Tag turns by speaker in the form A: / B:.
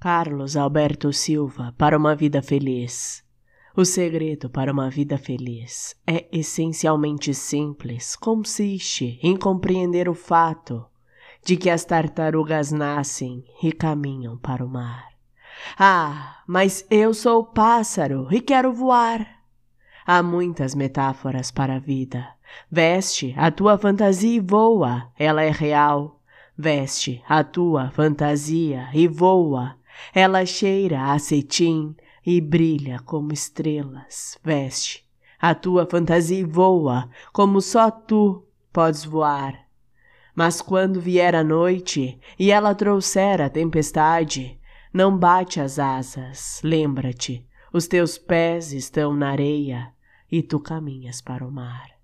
A: Carlos Alberto Silva, para uma vida feliz. O segredo para uma vida feliz é essencialmente simples, consiste em compreender o fato de que as tartarugas nascem e caminham para o mar. Ah, mas eu sou pássaro e quero voar. Há muitas metáforas para a vida. Veste a tua fantasia e voa, ela é real. Veste a tua fantasia e voa, ela cheira a cetim e brilha como estrelas. Veste a tua fantasia e voa, como só tu podes voar. Mas quando vier a noite e ela trouxer a tempestade, não bate as asas, lembra-te, os teus pés estão na areia e tu caminhas para o mar.